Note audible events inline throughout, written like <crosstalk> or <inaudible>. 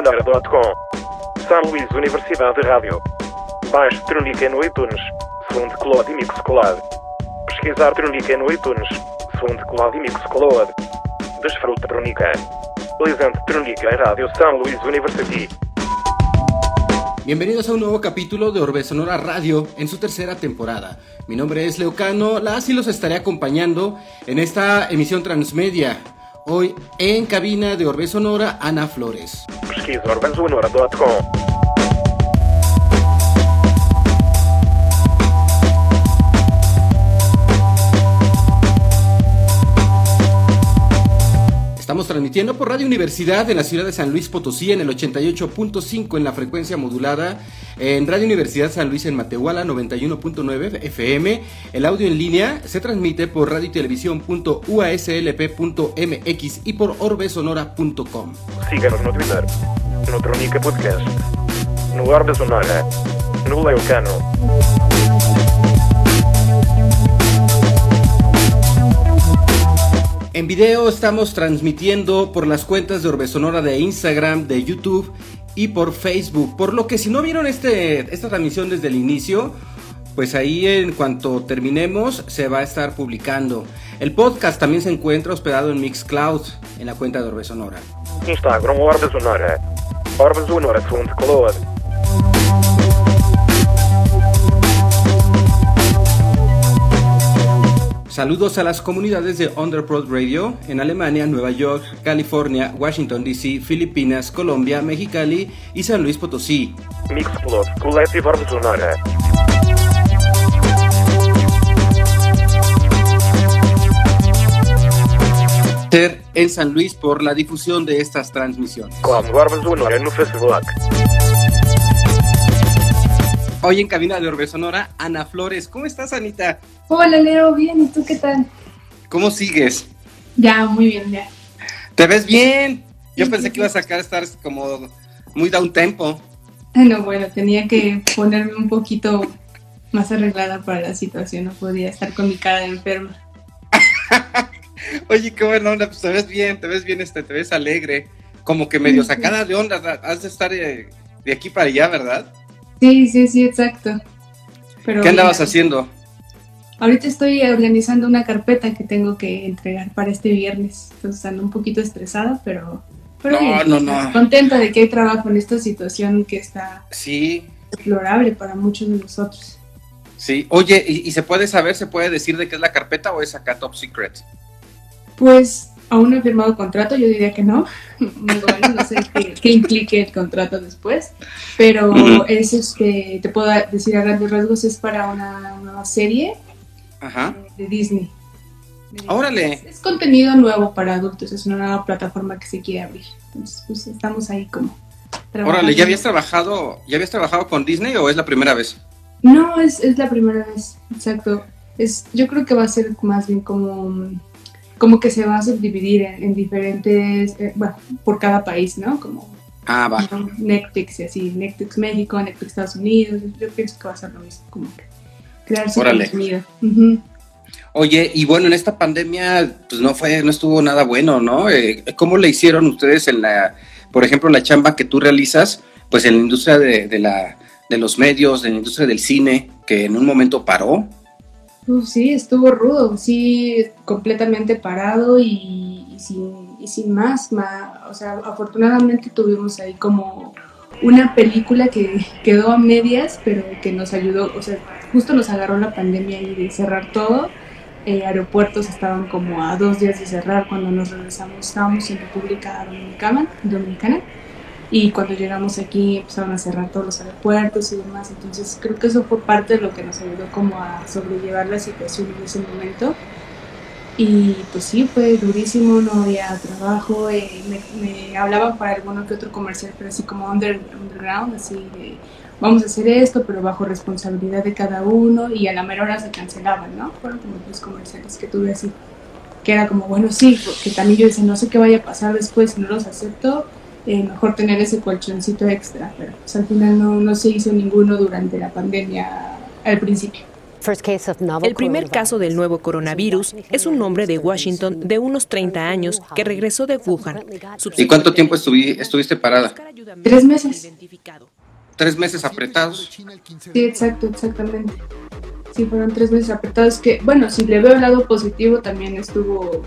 orbesunora.com São Luís Universidade Rádio. Baixe Tronica no iTunes. SoundCloud e Mixcloud. Pesquisar Tronica no iTunes. SoundCloud e Mixcloud. Desfruta Tronica. Presente Tronica Radio San Luis University. Bienvenidos a un nuevo capítulo de Orbe Sonora Radio en su tercera temporada. Mi nombre es Leocano, las y los estaré acompañando en esta emisión transmedia. Hoy en cabina de Orbe Sonora, Ana Flores. Estamos transmitiendo por Radio Universidad en la ciudad de San Luis Potosí en el 88.5 en la frecuencia modulada, en Radio Universidad San Luis en Matehuala 91.9 FM. El audio en línea se transmite por radio y y por orbesonora.com. Síganos no Twitter, Tronica Podcast, no En video estamos transmitiendo por las cuentas de Orbe Sonora de Instagram, de YouTube y por Facebook. Por lo que si no vieron este, esta transmisión desde el inicio, pues ahí en cuanto terminemos se va a estar publicando. El podcast también se encuentra hospedado en Mixcloud, en la cuenta de Orbe Sonora. Instagram Orbe Sonora. Orbe Sonora Saludos a las comunidades de Underprod Radio en Alemania, Nueva York, California, Washington DC, Filipinas, Colombia, Mexicali y San Luis Potosí. Ser en San Luis por la difusión de estas transmisiones. Hoy en cabina de Orbe Sonora, Ana Flores. ¿Cómo estás, Anita? Hola Leo, bien, ¿y tú qué tal? ¿Cómo sigues? Ya, muy bien, ya. ¿Te ves bien? Yo Sí, pensé sí, que ibas a sacar estar como muy down tempo. No, bueno, tenía que ponerme un poquito más arreglada para la situación, no podía estar con mi cara de enferma. <laughs> Oye, qué buena onda, pues te ves bien, te ves bien, este, te ves alegre, como que medio sacada de onda, da- has de estar de aquí para allá, ¿verdad? Sí, sí, sí, exacto. Pero ¿Qué andabas mira, haciendo? Ahorita estoy organizando una carpeta que tengo que entregar para este viernes, entonces ando un poquito estresada, pero... pero No, bien, no, no. Contenta de que hay trabajo en esta situación que está Sí, deplorable para muchos de nosotros. sí. Oye, ¿y, y se puede saber, se puede decir de qué es la carpeta o es acá top secret? Pues aún no he firmado contrato, yo diría que no. <laughs> Bueno, no sé qué, qué implique el contrato después. Pero Ujú. es este, te puedo decir a grandes rasgos, es para una nueva serie Ajá. de Disney. De- Órale. Es, es contenido nuevo para adultos, es una nueva plataforma que se quiere abrir. Entonces, pues estamos ahí como. trabajando. Órale, ¿ya habías trabajado, ya habías trabajado con Disney o es la primera vez? No, es, es la primera vez, exacto. Es, yo creo que va a ser más bien como, como que se va a subdividir en, en diferentes, eh, bueno, por cada país, ¿no? Como Ah, va. ¿no? Netflix y así, Netflix México, Netflix Estados Unidos, yo pienso que va a ser lo mismo, como que crear su Órale. contenido. Ujú. Oye, y bueno, en esta pandemia, pues no fue, no estuvo nada bueno, ¿no? Eh, ¿Cómo le hicieron ustedes en la, por ejemplo, la chamba que tú realizas, pues en la industria de, de la, de los medios, de la industria del cine, que en un momento paró? Uf, sí, estuvo rudo, sí, completamente parado y, y sin, y sin más, ma- O sea, afortunadamente tuvimos ahí como una película que quedó a medias, pero que nos ayudó, o sea, justo nos agarró la pandemia y de cerrar todo. Eh, aeropuertos estaban como a dos días de cerrar cuando nos regresamos, estábamos en República Dominicana, Dominicana y cuando llegamos aquí empezaron a cerrar todos los aeropuertos y demás, entonces creo que eso fue parte de lo que nos ayudó como a sobrellevar la situación en ese momento. Y pues sí, fue durísimo, no había trabajo, eh, me, me hablaban para alguno que otro comercial, pero así como under- underground, así de vamos a hacer esto, pero bajo responsabilidad de cada uno y a la mera hora se cancelaban, ¿no? Fueron como los comerciales que tuve así, que era como, bueno, sí, porque también yo decía, no sé qué vaya a pasar después, si no los acepto, eh, mejor tener ese colchoncito extra, pero pues al final no, no se hizo ninguno durante la pandemia al principio. El primer caso del nuevo coronavirus es un hombre de Washington de unos 30 años que regresó de Wuhan. ¿Y cuánto tiempo estuviste parada? Tres meses. Tres meses apretados. Sí, exacto, exactamente. Sí, fueron tres meses apretados que, bueno, si le veo el lado positivo también estuvo,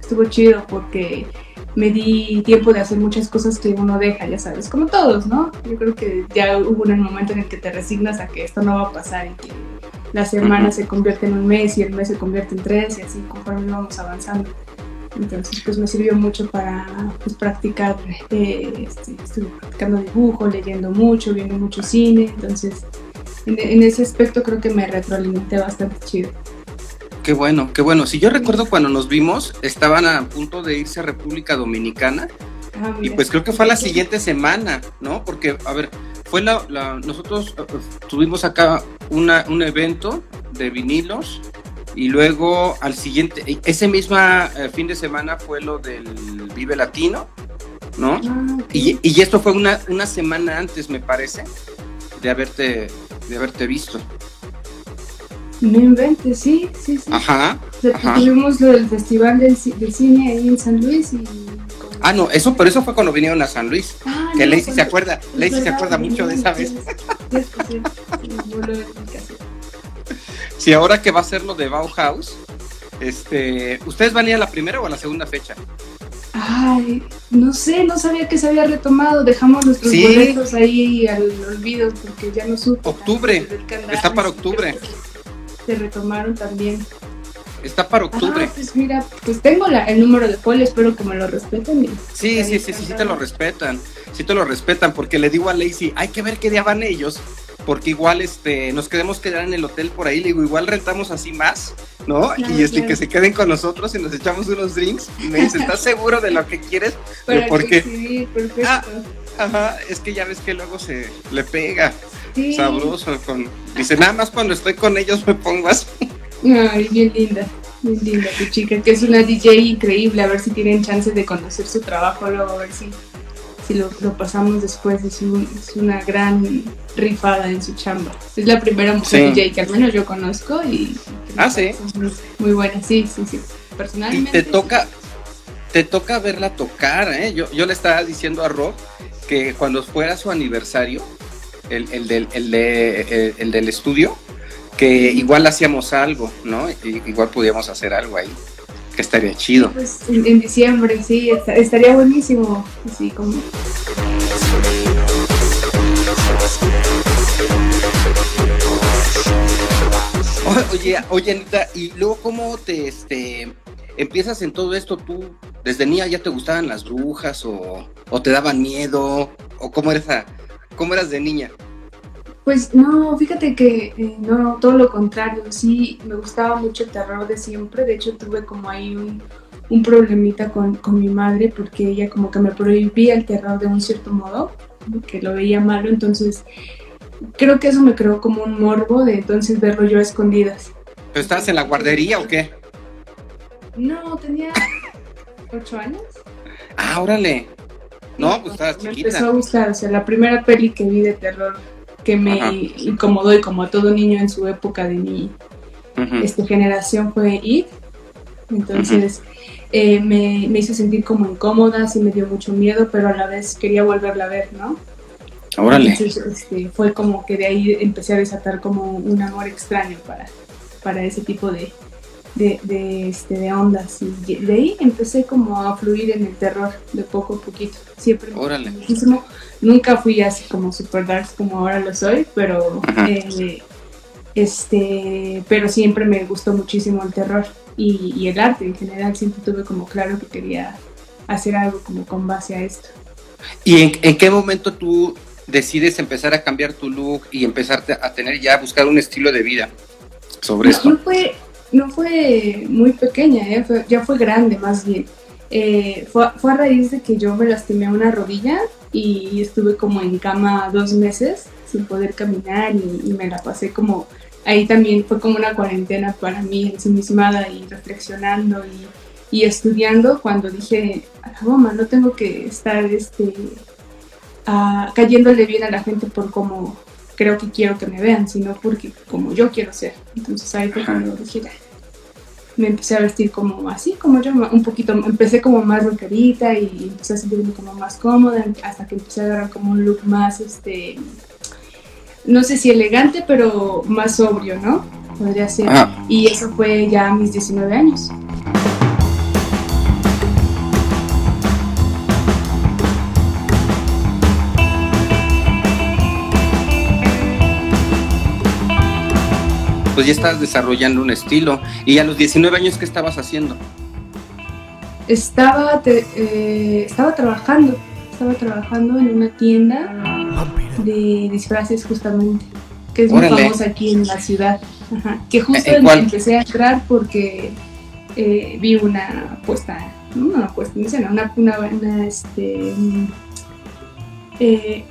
estuvo chido porque me di tiempo de hacer muchas cosas que uno deja, ya sabes, como todos, ¿no? Yo creo que ya hubo un momento en el que te resignas a que esto no va a pasar y que la semana se convierte en un mes y el mes se convierte en tres y así conforme vamos avanzando. Entonces, pues me sirvió mucho para pues, practicar, eh, este, estuve practicando dibujo, leyendo mucho, viendo mucho cine, entonces en, en ese aspecto creo que me retroalimenté bastante chido. Qué bueno, qué bueno. Si yo recuerdo cuando nos vimos, estaban a punto de irse a República Dominicana. Ah, y pues creo que fue la siguiente semana, ¿no? Porque, a ver, fue la, nosotros eh, tuvimos acá una, un evento de vinilos y luego al siguiente, ese mismo eh, fin de semana fue lo del Vive Latino, ¿no? Ah, y, y, esto fue una, una semana antes, me parece, de haberte, de haberte visto. No inventes, sí, sí, sí. Ajá. Tuvimos lo del Festival del, Cine ahí en San Luis y... Ah, no, eso, pero eso fue cuando vinieron a San Luis. Ah, que Lacey se acuerda, Lacey se acuerda mucho de esa vez. <laughs> Sí, ahora que va a ser lo de Bauhaus, este, ¿ustedes van a ir a la primera o a la segunda fecha? Ay, no sé, no sabía que se había retomado. Dejamos nuestros boletos ahí al olvido porque ya no supo. Octubre, está para octubre se retomaron también. Está para octubre. Ah, pues mira, pues tengo la, el número de poli, espero que me lo respeten. Sí, sí, sí, sí, sí te lo respetan. Sí te lo respetan, porque le digo a Lacey, hay que ver qué día van ellos, porque igual este, nos queremos quedar en el hotel por ahí, le digo, igual rentamos así más, ¿no? y este, que se queden con nosotros y nos echamos unos drinks. Y me dice, ¿estás <laughs> seguro de lo que quieres? porque... Ah, ajá, es que ya ves que luego se le pega sabroso. Con... Dice, nada más cuando estoy con ellos me pongo así. Ay, bien linda, bien linda tu chica, que es una DJ increíble. A ver si tienen chance de conocer su trabajo luego, a ver si, si lo, pasamos después. Es, es, una gran rifada en su chamba. Es la primera mujer DJ que al menos yo conozco y. Ah, sí. Muy, buena, sí, sí, sí. Personalmente. Y te toca, te toca verla tocar, ¿eh? Yo, yo le estaba diciendo a Rob que cuando fuera su aniversario, el, del, el, del estudio, que igual hacíamos algo, ¿no? igual podíamos hacer algo ahí, que estaría chido. Pues en, diciembre, sí, estaría buenísimo, así como... Oye, oye, Anita, y luego cómo te este empiezas en todo esto tú desde niña ya te gustaban las brujas o, o te daban miedo o cómo eres a, ¿Cómo eras de niña? Pues no, fíjate que eh, no, todo lo contrario, sí, me gustaba mucho el terror de siempre, de hecho tuve como ahí un, un problemita con, con, mi madre porque ella como que me prohibía el terror de un cierto modo, que lo veía malo, entonces creo que eso me creó como un morbo de entonces verlo yo a escondidas. ¿Pero estabas en la guardería o qué? No, tenía ocho años. Ah, órale. No, pues estabas chiquita. Me empezó a gustar, o sea, la primera peli que vi de terror que me incomodó y como a todo niño en su época de mi este, generación fue It. Entonces eh, me, me, hizo sentir como incómoda, sí me dio mucho miedo, pero a la vez quería volverla a ver, ¿no? Órale. Entonces este, fue como que de ahí empecé a desatar como un amor extraño para, para ese tipo de, de, de, este, de ondas. Y de ahí empecé como a fluir en el terror de poco a poquito. Siempre Órale. muchísimo. Nunca fui así como super dark como ahora lo soy, pero eh, este, pero siempre me gustó muchísimo el terror y, y, el arte en general. Siempre tuve como claro que quería hacer algo como con base a esto. ¿Y en, en qué momento tú decides empezar a cambiar tu look y empezar a tener ya, a buscar un estilo de vida sobre esto? Fue, no fue muy pequeña, ¿eh? ya fue grande más bien. Eh, fue, a raíz de que yo me lastimé una rodilla y estuve como en cama dos meses sin poder caminar y, me la pasé como ahí también fue como una cuarentena para mí ensimismada y reflexionando y, y estudiando cuando dije a la goma no tengo que estar este cayéndole bien a la gente por cómo creo que quiero que me vean, sino porque como yo quiero ser. Entonces ahí fue cuando dije, me empecé a vestir como así, como yo, un poquito, empecé como más rockerita y empecé a sentirme como más cómoda hasta que empecé a agarrar como un look más, este, no sé si elegante, pero más sobrio, ¿no? Podría ser. Ah. Y eso fue ya a mis 19 años. Pues ya estás desarrollando un estilo. ¿Y a los 19 años qué estabas haciendo? Estaba, eh, estaba trabajando, estaba trabajando en una tienda de disfraces justamente, que es muy famosa aquí en la ciudad. Que justo empecé a entrar porque eh, vi una puesta, no una puesta una, una, una, este, eh,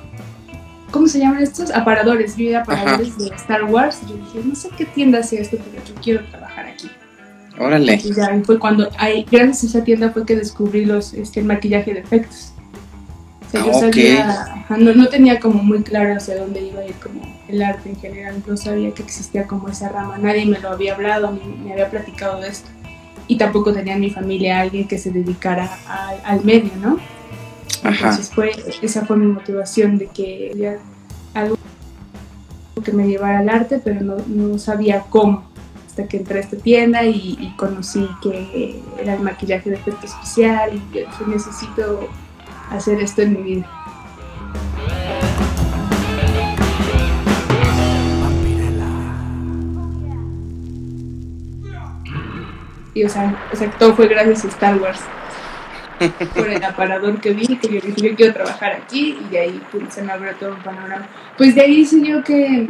¿cómo se llaman estos? Aparadores. Yo iba aparadores de Star Wars. Yo dije, no sé qué tienda hace esto, pero yo quiero trabajar aquí. Órale. Y ya fue cuando, hay, gracias a esa tienda fue que descubrí los, este, el maquillaje de efectos. O sea, yo ah, sabía, no, no, tenía como muy claro hacia dónde iba a ir como el arte en general. No sabía que existía como esa rama. Nadie me lo había hablado ni me había platicado de esto. Y tampoco tenía en mi familia alguien que se dedicara al medio, ¿no? Entonces fue, esa fue mi motivación de que ya algo que me llevara al arte, pero no, sabía cómo. Hasta que entré a esta tienda y, conocí que era el maquillaje de efecto especial y que necesito hacer esto en mi vida. Y o sea, o sea, todo fue gracias a Star Wars por el aparador que vi, que yo dije, yo quiero trabajar aquí, y de ahí pues, se me abrió todo un panorama. Pues de ahí se dio que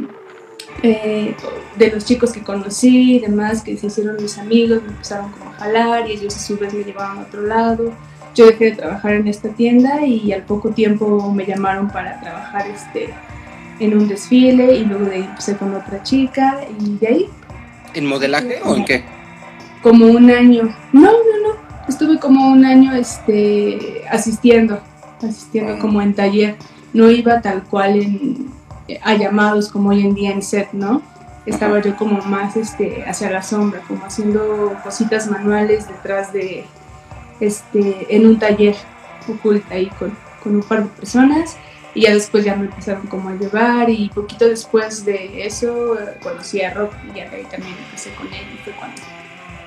eh, de los chicos que conocí y demás, que se hicieron mis amigos, me empezaron como a jalar y ellos a su vez me llevaban a otro lado. Yo dejé de trabajar en esta tienda y al poco tiempo me llamaron para trabajar este, en un desfile y luego de ahí empecé con otra chica y de ahí. ¿En modelaje o en qué? Como un año. No, no, no estuve como un año este, asistiendo, asistiendo como en taller. No iba tal cual en, a llamados como hoy en día en set, ¿no? Estaba yo como más este, hacia la sombra, como haciendo cositas manuales detrás de, este, en un taller oculta ahí con, con un par de personas y ya después ya me empezaron como a llevar y poquito después de eso eh, conocí a Rob y ahí también empecé con él y fue cuando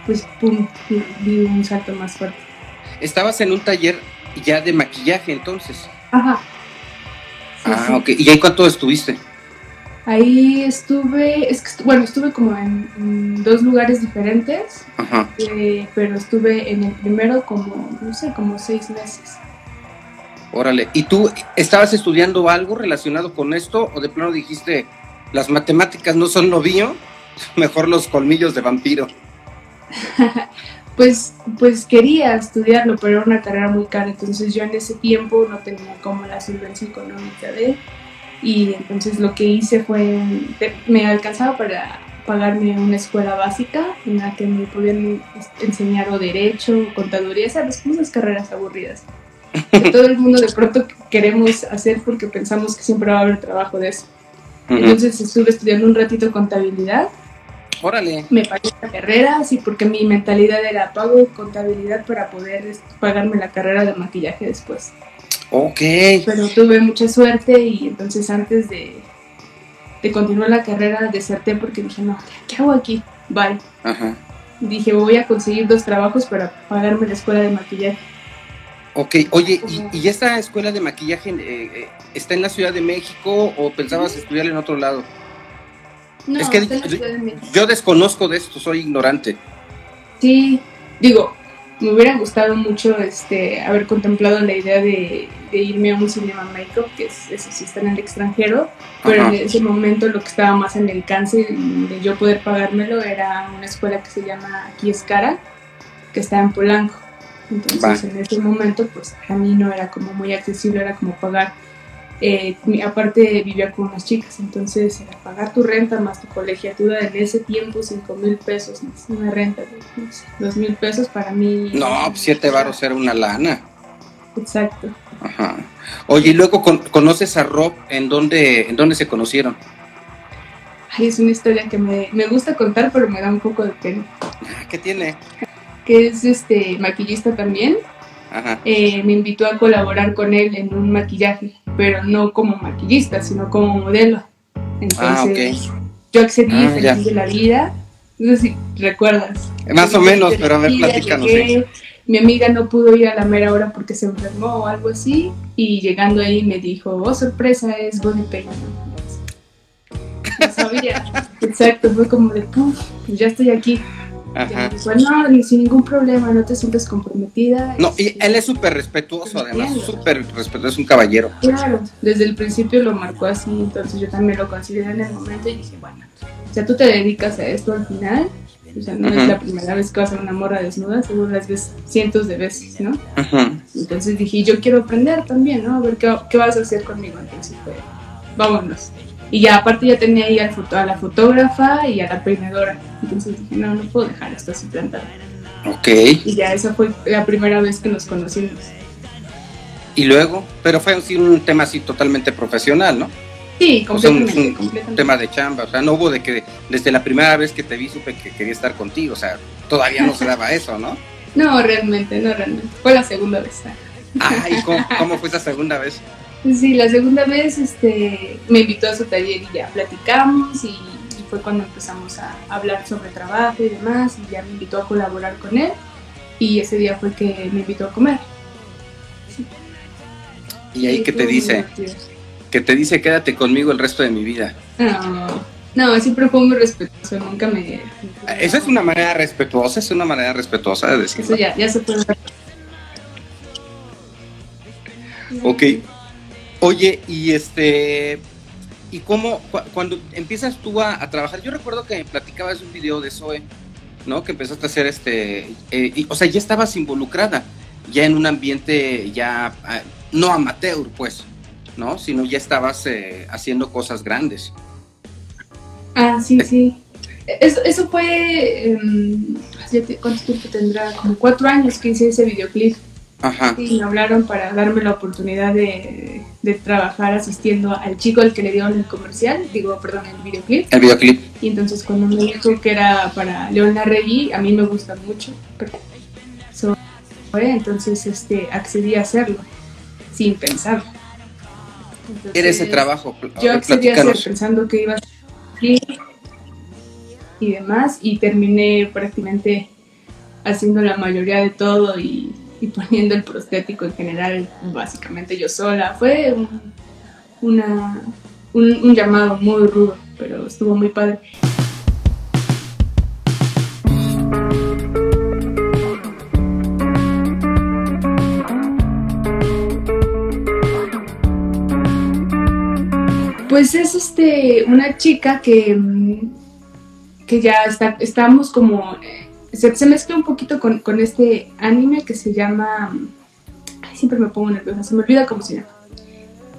pues pum, di un salto más fuerte. Estabas en un taller ya de maquillaje entonces. Ajá. ah, ok. ¿Y ahí cuánto estuviste? Ahí estuve, es que, bueno, estuve como en, dos lugares diferentes, Ajá. Eh, pero estuve en el primero como, no sé, como seis meses. Órale, ¿y tú estabas estudiando algo relacionado con esto o de plano dijiste, las matemáticas no son lo mío, <laughs> mejor los colmillos de vampiro? <laughs> pues, pues quería estudiarlo, pero era una carrera muy cara, entonces yo en ese tiempo no tenía como la solvencia económica de, y entonces lo que hice fue, me alcanzaba para pagarme una escuela básica en la que me podían enseñar o derecho, o contaduría, sabes, como esas carreras aburridas. Que todo el mundo de pronto queremos hacer porque pensamos que siempre va a haber trabajo de eso. Entonces estuve estudiando un ratito contabilidad Órale. Me pagué la carrera, sí, porque mi mentalidad era pago contabilidad para poder pagarme la carrera de maquillaje después. Ok. Pero tuve mucha suerte y entonces antes de, de continuar la carrera deserté porque dije, no, ¿qué hago aquí? Bye. Ajá. Dije, voy a conseguir dos trabajos para pagarme la escuela de maquillaje. Ok, oye, ¿y, ¿y esta escuela de maquillaje eh, eh, está en la Ciudad de México o pensabas estudiar en otro lado? Es que yo desconozco de esto, soy ignorante. Sí, digo, me hubiera gustado mucho este, haber contemplado la idea de, irme a un cinema makeup, que es, eso sí está en el extranjero, pero en ese momento lo que estaba más en el alcance de yo poder pagármelo era una escuela que se llama Aquí es Cara, que está en Polanco. Entonces en ese momento pues a mí no era como muy accesible, era como pagar eh, aparte vivía con unas chicas, entonces era pagar tu renta más tu colegiatura en ese tiempo, 5 mil pesos, una renta de 2 mil pesos para mí. No, 7 pues, varos era una lana. Exacto. Ajá. Oye, y luego conoces a Rob, ¿en dónde, ¿en dónde se conocieron? Ay, es una historia que me, me gusta contar, pero me da un poco de pena. ¿Qué tiene? Que es este maquillista también. Eh, me invitó a colaborar con él en un maquillaje, pero no como maquillista, sino como modelo. Entonces, yo accedí Ah, feliz ya. de la vida. No sé si recuerdas. Más o menos, pero a ver, platícanos. sí. Mi amiga no pudo ir a la mera hora porque se enfermó o algo así. Y llegando ahí me dijo, oh, sorpresa, es Bonnie Payne. No sabía. <laughs> Exacto, fue como de, puf, pues ya estoy aquí. Ajá. dijo, no, ni- sin ningún problema, no te sientas comprometida. No, y Este, él es súper respetuoso, además, súper respetuoso, es un caballero. Claro, desde el principio lo marcó así, entonces yo también lo consideré en el momento y dije, bueno, o sea, tú te dedicas a esto al final, o sea, no es la primera vez que vas a una morra desnuda, seguro las ves cientos de veces, ¿no? Ajá. Entonces dije, yo quiero aprender también, ¿no? A ver qué, qué vas a hacer conmigo, entonces fue, vámonos. Y ya aparte ya tenía ahí al foto- a la fotógrafa y a la peinadora, entonces dije, no, no puedo dejar esto así plantado. Ok. Y ya esa fue la primera vez que nos conocimos. Y luego, pero fue así un tema así totalmente profesional, ¿no? Sí, O sea, un, completamente, un completamente. tema de chamba, o sea, no hubo de que desde la primera vez que te vi supe que quería estar contigo, o sea, todavía no se daba <laughs> eso, ¿no? No, realmente, no realmente. Fue la segunda vez. Ay, ¿cómo, cómo fue esa segunda vez? Sí, la segunda vez este, me invitó a su taller y ya platicamos y, y fue cuando empezamos a hablar sobre trabajo y demás y ya me invitó a colaborar con él y ese día fue que me invitó a comer. Y ahí que te dice, que te dice quédate conmigo el resto de mi vida. No, no, siempre fue muy respetuoso, nunca me... Esa es una manera respetuosa, es una manera respetuosa de Eso decirlo. ya, ya se puede ver. Ok. Oye, y este. ¿Y cómo, cu- cuando empiezas tú a, a trabajar? Yo recuerdo que platicabas un video de Zoe, ¿no? Que empezaste a hacer este. eh, y, o sea, ya estabas involucrada, ya en un ambiente ya. ah, no amateur, pues, ¿no? Sino ya estabas eh, haciendo cosas grandes. Ah, sí, sí. Eso, eso fue... em, ¿Cuánto tiempo tendrá? Como cuatro años que hice ese videoclip. Ajá. Sí, me hablaron para darme la oportunidad de, de trabajar asistiendo al chico al que le dieron el comercial, digo, perdón, el videoclip. El videoclip. Y entonces cuando me dijo que era para León Larregui, a mí me gusta mucho. So, entonces este, accedí a hacerlo, sin pensar. Entonces, Era ese trabajo. Yo accedí a hacer pensando que iba a ser y demás, y terminé prácticamente haciendo la mayoría de todo y, <laughs> y poniendo el prostético en general, básicamente yo sola. Fue un, una, un, un llamado muy rudo, pero estuvo muy padre. Pues es este una chica que, mm, que ya está, estamos como eh, se, se mezcla un poquito con, con este anime que se llama ay, siempre me pongo nerviosa, se me olvida cómo se llama.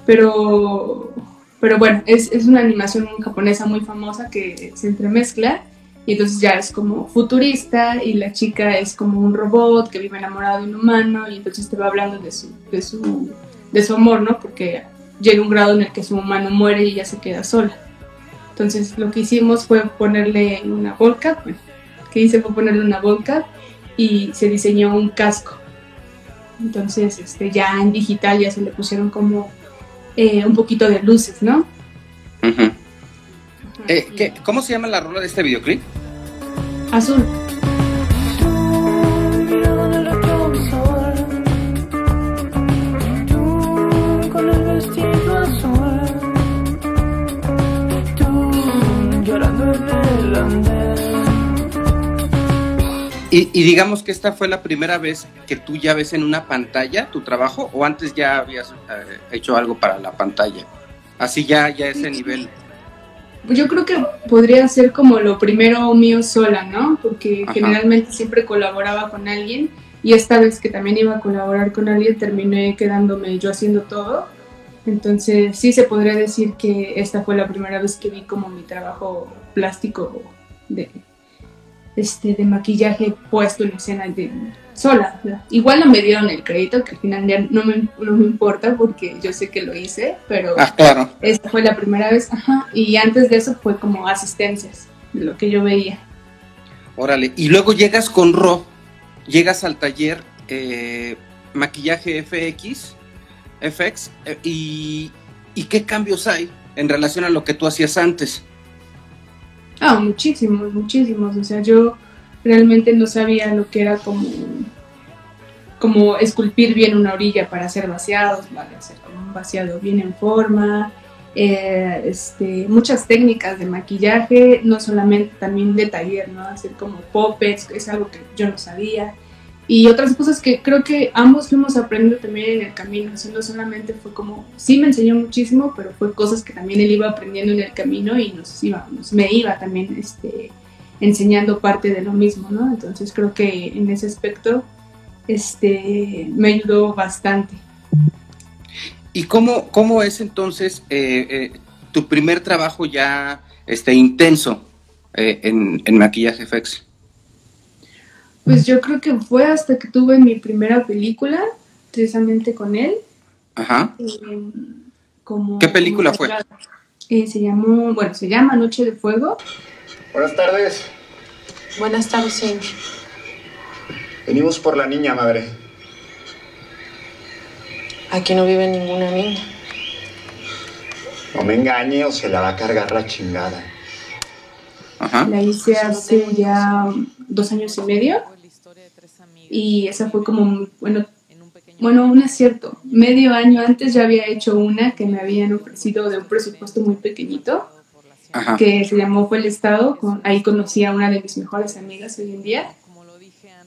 Pero pero bueno, es, es una animación japonesa muy famosa que se entremezcla y entonces ya es como futurista y la chica es como un robot que vive enamorado de un humano y entonces te va hablando de su, de su, de su amor, ¿no? Porque llega un grado en el que su humano muere y ella se queda sola. Entonces lo que hicimos fue ponerle una volca, bueno, que hice fue ponerle una volca y se diseñó un casco. Entonces este, ya en digital ya se le pusieron como eh, un poquito de luces, ¿no? Ujú. Eh, ¿qué- ¿Cómo se llama la rola de este videoclip? Azul. Y, y digamos que esta fue la primera vez que tú ya ves en una pantalla tu trabajo o antes ya habías eh, hecho algo para la pantalla. Así ya, ya ese nivel. Yo creo que podría ser como lo primero mío sola, ¿no? Porque Ajá. generalmente siempre colaboraba con alguien y esta vez que también iba a colaborar con alguien terminé quedándome yo haciendo todo. Entonces sí se podría decir que esta fue la primera vez que vi como mi trabajo plástico de, este, de maquillaje puesto en escena de sola. Igual no me dieron el crédito, que al final ya no me, no me importa porque yo sé que lo hice, pero Ah, claro. esta fue la primera vez, ajá, y antes de eso fue como asistencias, de lo que yo veía. Órale. Y luego llegas con Ro, llegas al taller eh, maquillaje FX, FX, eh, y, y qué cambios hay en relación a lo que tú hacías antes. Ah, muchísimos, muchísimos. O sea, yo realmente no sabía lo que era como, como esculpir bien una orilla para hacer vaciados, para hacer como un vaciado bien en forma. eh, este, muchas técnicas de maquillaje, no solamente también de taller, ¿no? Hacer como puppets, es algo que yo no sabía. Y otras cosas que creo que ambos fuimos aprendiendo también en el camino. O no solamente fue como, sí me enseñó muchísimo, pero fue cosas que también él iba aprendiendo en el camino y nos iba, nos- me iba también este, enseñando parte de lo mismo, ¿no? Entonces creo que en ese aspecto este, me ayudó bastante. ¿Y cómo, cómo es entonces eh, eh, tu primer trabajo ya este, intenso eh, en, en maquillaje FX? Pues yo creo que fue hasta que tuve mi primera película, precisamente con él. Ajá. eh, como, ¿Qué película como fue? Eh, se llamó, bueno, se llama Noche de Fuego. Buenas tardes. Buenas tardes, señor. Venimos por la niña, madre. Aquí no vive ninguna niña. No me engañe o se la va a cargar la chingada. Ajá. La hice hace ya dos años y medio. Y esa fue como, bueno, bueno, un acierto. Medio año antes ya había hecho una que me habían ofrecido de un presupuesto muy pequeñito, Ajá. que se llamó Fue el Estado. Con, ahí conocí a una de mis mejores amigas hoy en día.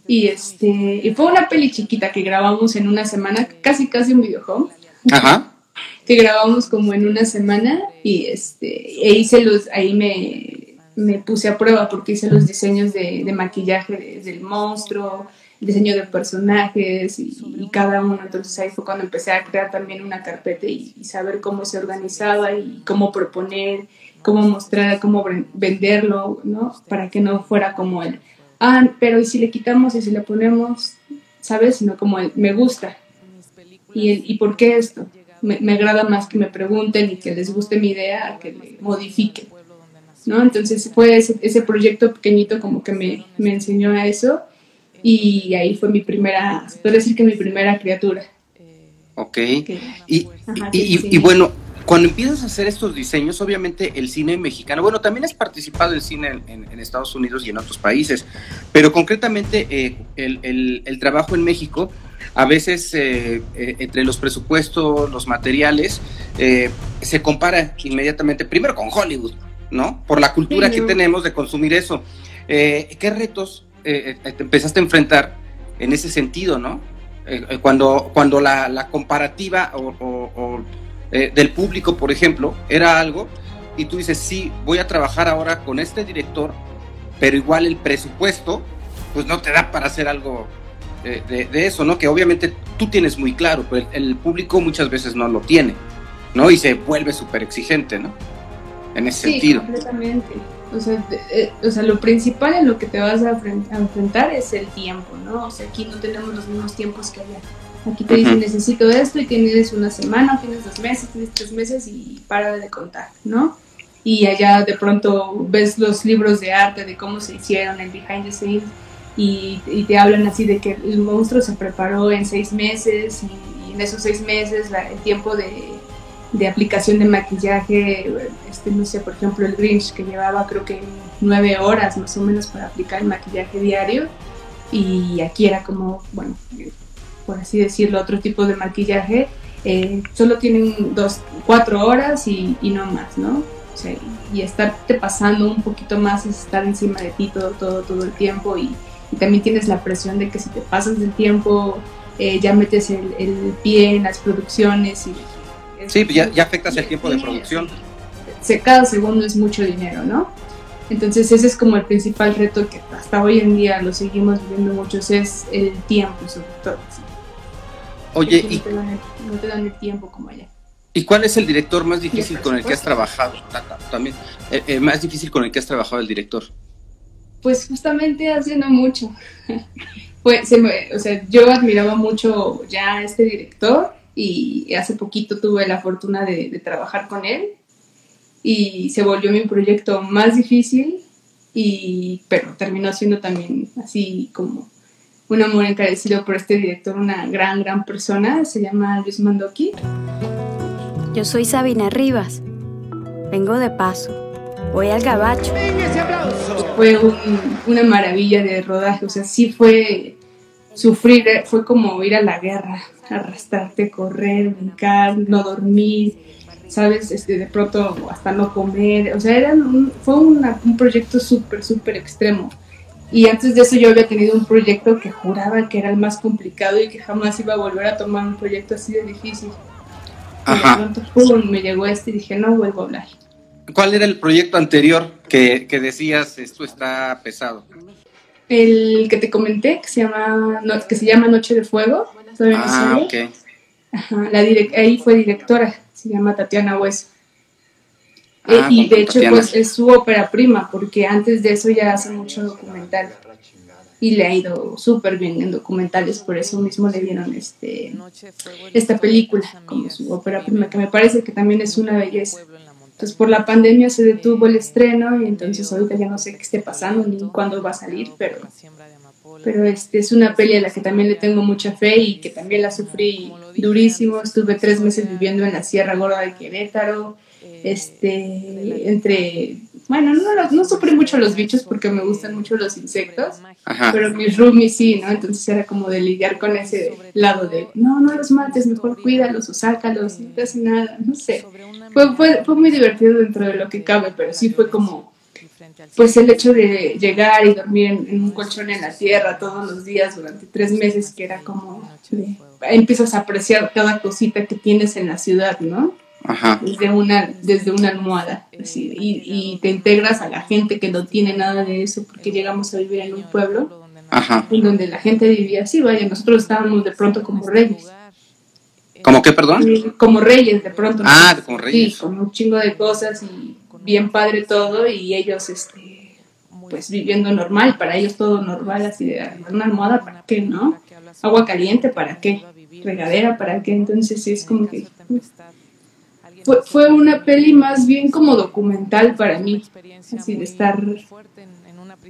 Y, este, y fue una peli chiquita que grabamos en una semana, casi casi un videojuego Ajá. que grabamos como en una semana y este e hice los ahí me, me puse a prueba porque hice los diseños de, de maquillaje de- del monstruo diseño de personajes y, y cada uno entonces ahí fue cuando empecé a crear también una carpeta y, y saber cómo se organizaba y cómo proponer cómo mostrar cómo ven- venderlo no para que no fuera como el ah pero y si le quitamos y si le ponemos sabes sino como el me gusta y, el, ¿y por qué esto? Me, me agrada más que me pregunten y que les guste mi idea a que le modifiquen. ¿no? Entonces fue ese, ese proyecto pequeñito como que me, me enseñó a eso y ahí fue mi primera, se puede decir que mi primera criatura. Ok. que- Y, Ajá, y- sí, y- sí. y bueno, cuando empiezas a hacer estos diseños, obviamente el cine mexicano, bueno, también has participado en cine en, en- en Estados Unidos y en otros países, pero concretamente eh, el, el- el trabajo en México, a veces eh, eh, entre los presupuestos, los materiales, eh, se compara inmediatamente primero con Hollywood, ¿no? Por la cultura Sí, que ¿no? tenemos de consumir eso. Eh, ¿Qué retos eh, eh, te empezaste a enfrentar en ese sentido, ¿no? Eh, cuando, cuando la, la comparativa o, o- o, del público, por ejemplo, era algo, y tú dices, sí, voy a trabajar ahora con este director, pero igual el presupuesto, pues no te da para hacer algo de, de eso, ¿no? Que obviamente tú tienes muy claro, pero el, el público muchas veces no lo tiene, ¿no? Y se vuelve súper exigente, ¿no? En ese Sí, sentido. completamente. O sea, eh, o sea, lo principal en lo que te vas a, a enfrentar es el tiempo, ¿no? O sea, aquí no tenemos los mismos tiempos que allá. Aquí te dicen, necesito esto y tienes una semana, tienes dos meses, tienes tres meses y para de contar, ¿no? Y allá de pronto ves los libros de arte de cómo se hicieron, el behind the scenes, y, y te hablan así de que el monstruo se preparó en seis meses y, y en esos seis meses la- el tiempo de, de aplicación de maquillaje, este, no sé, por ejemplo, el Grinch que llevaba creo que nueve horas más o menos para aplicar el maquillaje diario y aquí era como, bueno, eh, por así decirlo, otro tipo de maquillaje, eh, solo tienen dos, cuatro horas y, y no más, ¿no? O sea, y, estarte pasando un poquito más es estar encima de ti todo, todo, todo el tiempo y, y también tienes la presión de que si te pasas del tiempo eh, ya metes el, el pie en las producciones y... Sí, ya, ya afectas el tiempo de producción. Cada segundo es mucho dinero, ¿no? Entonces ese es como el principal reto que hasta hoy en día lo seguimos viviendo muchos, es el tiempo sobre todo. ¿sí? Oye, ¿y, no, te dan el, no te dan el tiempo como allá. ¿y cuál es el director más difícil con el que has trabajado? Ta- ta- También, eh, eh, más difícil con el que has trabajado el director. Pues justamente haciendo mucho. <laughs> se me- o sea, yo admiraba mucho ya a este director y hace poquito tuve la fortuna de, de trabajar con él y se volvió mi proyecto más difícil y pero terminó siendo también así como un amor encarecido por este director, una gran, gran persona, se llama Luis Mandoki. Yo soy Sabina Rivas. Vengo de paso. Voy al gabacho. fue un- una maravilla de rodaje, o sea, sí fue sufrir, eh, fue como ir a la guerra, arrastrarte, correr, brincar, no dormir, sabes, este, de pronto hasta no comer, o sea, era un- fue una- un proyecto súper, súper extremo. Y antes de eso yo había tenido un proyecto que juraba que era el más complicado y que jamás iba a volver a tomar un proyecto así de difícil. Y de Ajá. pronto, pum, me llegó este y dije, no vuelvo a hablar. ¿Cuál era el proyecto anterior que, que decías esto está pesado? El que te comenté, que se llama, no- que se llama Noche de Fuego. Ah, ok. Ajá, la ahí fue directora, se llama Tatiana Hueso. Ah, Eh, y con de hecho, Tatiana. pues es su ópera prima, porque antes de eso ya hace mucho documental. Y le ha ido súper bien en documentales, por eso mismo le dieron este, esta película como su ópera prima, que me parece que también es una belleza. Entonces, por la pandemia se detuvo el estreno y entonces ahorita ya no sé qué esté pasando ni cuándo va a salir, pero, pero este, es una peli a la que también le tengo mucha fe y que también la sufrí durísimo. Estuve tres meses viviendo en la Sierra Gorda de Querétaro, este, entre, bueno, no, no, no sufrí mucho los bichos porque me gustan mucho los insectos, Ajá. pero mis roomies sí, ¿no? Entonces era como de lidiar con ese lado de, no, no los mates, mejor cuídalos o sácalos, no te hace nada, no sé. Fue, fue, fue muy divertido dentro de lo que cabe, pero sí fue como, pues el hecho de llegar y dormir en, en un colchón en la tierra todos los días durante tres meses, que era como, de- empiezas a apreciar cada cosita que tienes en la ciudad, ¿no? Ajá. desde una, desde una almohada. así, y, y te integras a la gente que no tiene nada de eso, porque llegamos a vivir en un pueblo Ajá. en donde la gente vivía así, vaya, nosotros estábamos de pronto como reyes. ¿Cómo qué, perdón? Como reyes, de pronto. Ah, como reyes. Sí, con un chingo de cosas y bien padre todo, y ellos, este, pues viviendo normal, para ellos todo normal, así de una almohada, ¿para qué, no? Agua caliente, ¿para qué? Regadera, ¿para qué? Entonces sí, es como que fue, fue una peli más bien como documental para mí, así de estar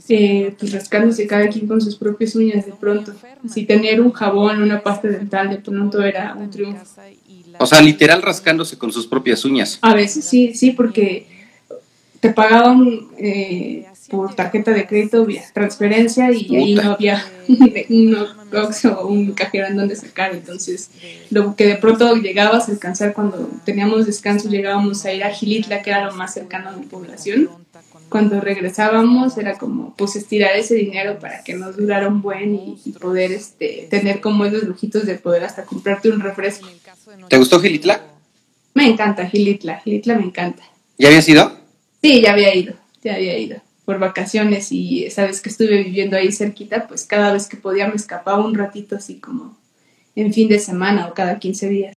eh, pues rascándose cada quien con sus propias uñas de pronto. Si tener un jabón, una pasta dental de pronto era un triunfo. O sea, literal rascándose con sus propias uñas. A veces sí, sí, porque te pagaban eh, por tarjeta de crédito vía transferencia y ahí no había <laughs> un Oxxo o un cajero en donde sacar. Entonces, lo que de pronto llegabas a alcanzar cuando teníamos descanso, llegábamos a ir a Gilitla, que era lo más cercano a mi población. Cuando regresábamos era como pues estirar ese dinero para que nos durara un buen y, y poder este, tener como esos lujitos de poder hasta comprarte un refresco. ¿Te gustó Gilitla? Me encanta Gilitla, Gilitla me encanta. ¿Ya habías ido? Sí, ya había ido, ya había ido por vacaciones y sabes que estuve viviendo ahí cerquita, pues cada vez que podía me escapaba un ratito así como en fin de semana o cada 15 días.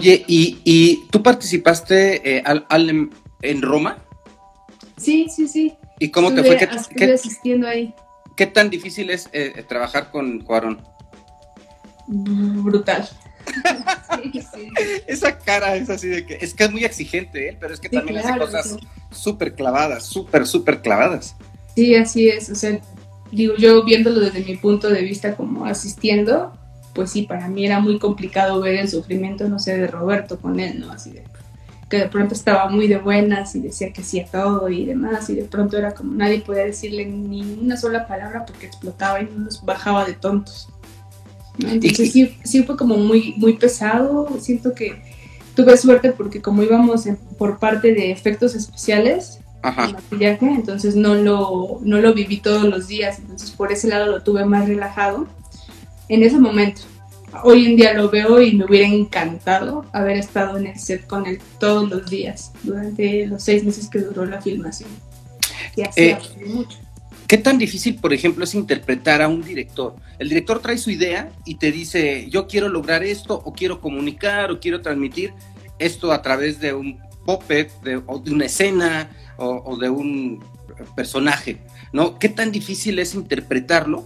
Oye, ¿y, y tú participaste eh, al, al- en, en Roma? Sí, sí, sí. ¿Y cómo te fue? ¿Qué, estuve qué- asistiendo ahí. qué tan difícil es eh, trabajar con Cuarón? Brutal. <laughs> Sí, sí. Esa cara es así de que es que es muy exigente, ¿eh? pero es que Sí, también claro, hace cosas sí. súper clavadas, súper, súper clavadas. Sí, así es. O sea, digo, yo viéndolo desde mi punto de vista como asistiendo, pues sí, para mí era muy complicado ver el sufrimiento, no sé, de Roberto con él, ¿no? Así de que de pronto estaba muy de buenas y decía que sí a todo y demás, y de pronto era como nadie podía decirle ni una sola palabra porque explotaba y no nos bajaba de tontos. ¿no? Entonces sí, sí fue como muy, muy pesado, siento que tuve suerte porque como íbamos en- por parte de efectos especiales, Ajá. el maquillaje, entonces no lo, no lo viví todos los días, entonces por ese lado lo tuve más relajado en ese momento. hoy en día lo veo y me hubiera encantado haber estado en el set con él todos los días durante los seis meses que duró la filmación. Y así Eh, mucho. ¿Qué tan difícil, por ejemplo, es interpretar a un director? El director trae su idea y te dice, yo quiero lograr esto, o quiero comunicar, o quiero transmitir esto a través de un puppet, de, o de una escena, o, o de un personaje, ¿no? ¿Qué tan difícil es interpretarlo?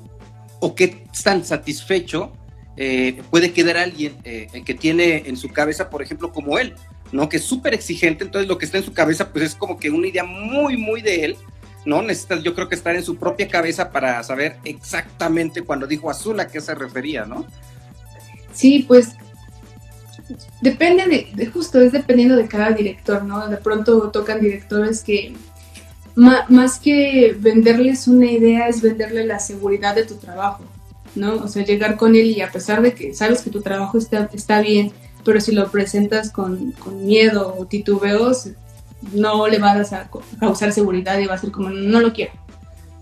¿O qué tan satisfecho eh, puede quedar alguien eh, que tiene en su cabeza, por ejemplo, como él, ¿no? Que es súper exigente, entonces lo que está en su cabeza, pues es como que una idea muy, muy de él, ¿no? Necesitas, yo creo que estar en su propia cabeza para saber exactamente cuando dijo azul a qué se refería, ¿no? Sí, pues depende de, de- justo, es dependiendo de cada director, ¿no? De pronto tocan directores que más que venderles una idea es venderle la seguridad de tu trabajo, ¿no? O sea, llegar con él y a pesar de que sabes que tu trabajo está, está bien, pero si lo presentas con, con miedo o titubeos, no le vas a causar seguridad y va a ser como, no lo quiero.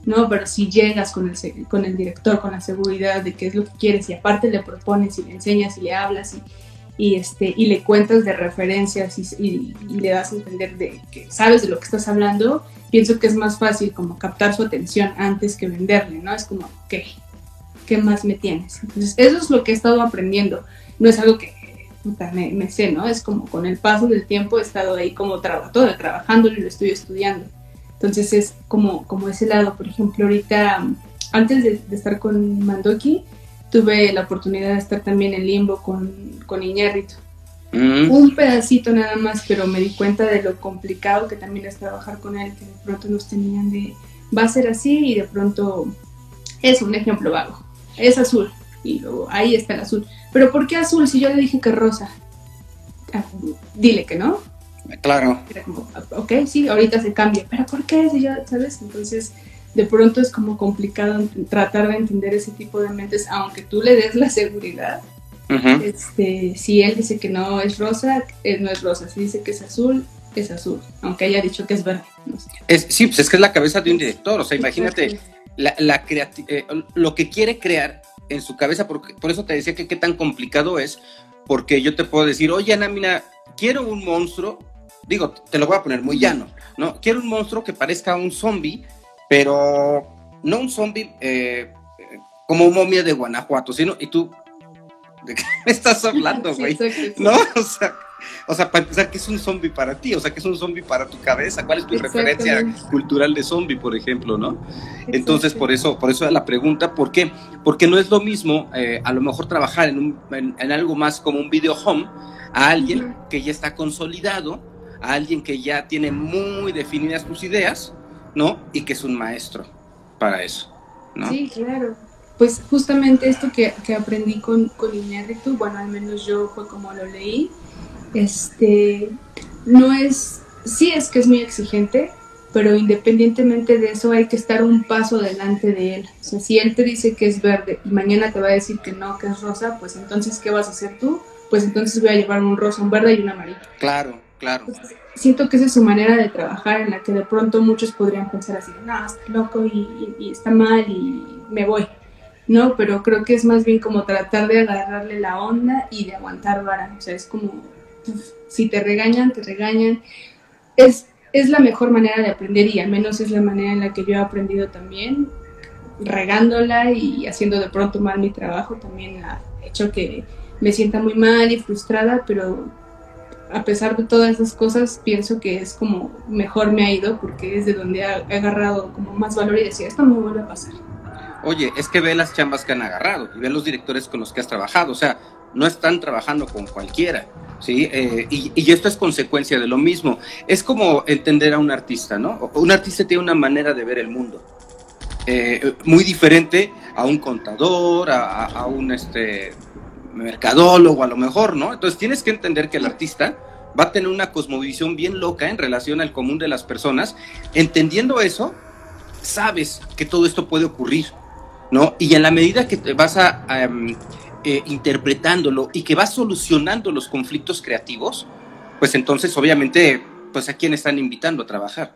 No, pero si llegas con el, con el director, con la seguridad de qué es lo que quieres y aparte le propones y le enseñas y le hablas y, este, y le cuentas de referencias y- y le das a entender de que sabes de lo que estás hablando, pienso que es más fácil como captar su atención antes que venderle, ¿no? Es como, ok, ¿qué más me tienes? Entonces, eso es lo que he estado aprendiendo. No es algo que puta, me, me sé, ¿no? Es como con el paso del tiempo he estado ahí como trabajando y lo estoy estudiando. Entonces es como, como ese lado. Por ejemplo, ahorita, antes de, de estar con Mandoki, tuve la oportunidad de estar también en Limbo con, con Iñárritu. Mm, Un pedacito nada más, pero me di cuenta de lo complicado que también es trabajar con él, que de pronto nos tenían de, va a ser así y de pronto es un ejemplo vago, es azul y luego ahí está el azul. Pero ¿por qué azul si yo le dije que rosa? Ah, dile que no. claro. Era como, ok, sí, ahorita se cambia, pero ¿por qué? Si ya, ¿sabes? Entonces, de pronto es como complicado tratar de entender ese tipo de mentes, aunque tú le des la seguridad. Este, si él dice que no es rosa, eh, no es rosa. Si dice que es azul, es azul. Aunque haya dicho que es verde. No sé. Es, sí, pues es que es la cabeza de un director, o sea, imagínate la, la eh, lo que quiere crear en su cabeza, porque, por eso te decía que qué tan complicado es, porque yo te puedo decir, oye, Ana, mira, quiero un monstruo, digo, te lo voy a poner muy llano, ¿no? Quiero un monstruo que parezca un zombie, pero no un zombie eh, eh, como momia de Guanajuato, sino, y tú, ¿de qué me estás hablando, güey? ¿No? O sea, o sea, para empezar, ¿qué es un zombie para ti? O sea, ¿qué es un zombie para tu cabeza? ¿Cuál es tu referencia cultural de zombie, por ejemplo, no? Entonces, por eso, por eso la pregunta, ¿por qué? Porque no es lo mismo, eh, a lo mejor trabajar en, un- en- en algo más como un video home, a alguien Ujú. que ya está consolidado, a alguien que ya tiene muy definidas tus ideas, ¿no? Y que es un maestro para eso, ¿no? Sí, claro. Pues justamente esto que, que aprendí con, con Iñárritu, bueno, al menos yo fue como lo leí, este, no es, sí es que es muy exigente, pero independientemente de eso hay que estar un paso delante de él. O sea, si él te dice que es verde y mañana te va a decir que no, que es rosa, pues entonces, ¿qué vas a hacer tú? Pues entonces voy a llevar un rosa, un verde y un amarillo. Claro, claro. Entonces, siento que esa es su manera de trabajar en la que de pronto muchos podrían pensar así, no, está loco y, y- y está mal y me voy. No, pero creo que es más bien como tratar de agarrarle la onda y de aguantar vara. O sea, es como, uf, si te regañan, te regañan. Es, es la mejor manera de aprender y al menos es la manera en la que yo he aprendido también, regándola y haciendo de pronto mal mi trabajo, también ha hecho que me sienta muy mal y frustrada, pero a pesar de todas esas cosas, pienso que es como mejor me ha ido porque es de donde he agarrado como más valor y decía, esto no me vuelve a pasar. Oye, es que ve las chambas que han agarrado y ve los directores con los que has trabajado, o sea, no están trabajando con cualquiera, ¿sí? Eh, y, esto es consecuencia de lo mismo. Es como entender a un artista, ¿no? Un artista tiene una manera de ver el mundo. eh, muy diferente a un contador, a, a- a un este, mercadólogo a lo mejor, ¿no? Entonces tienes que entender que el artista va a tener una cosmovisión bien loca en relación al común de las personas. Entendiendo eso, sabes que todo esto puede ocurrir, ¿no? Y en la medida que te vas a, em, eh, interpretándolo y que vas solucionando los conflictos creativos, pues entonces obviamente, pues a quién están invitando a trabajar,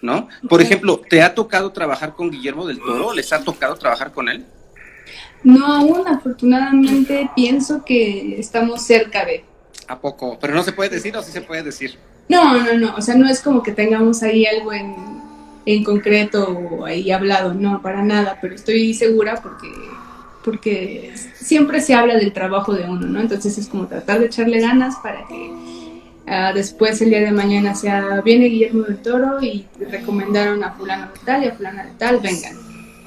¿no? Por ejemplo, ¿te ha tocado trabajar con Guillermo del Toro? ¿Les ha tocado trabajar con él? No aún, afortunadamente pienso que estamos cerca de. ¿A poco? Pero no se puede decir o sí se puede decir. No, no, no. O sea, no es como que tengamos ahí algo en, en concreto ahí hablado, no, para nada. Pero estoy segura porque porque siempre se habla del trabajo de uno, ¿no? Entonces es como tratar de echarle ganas para que ah, después el día de mañana sea, viene Guillermo del Toro y recomendaron a fulano de tal y a fulana de tal, vengan,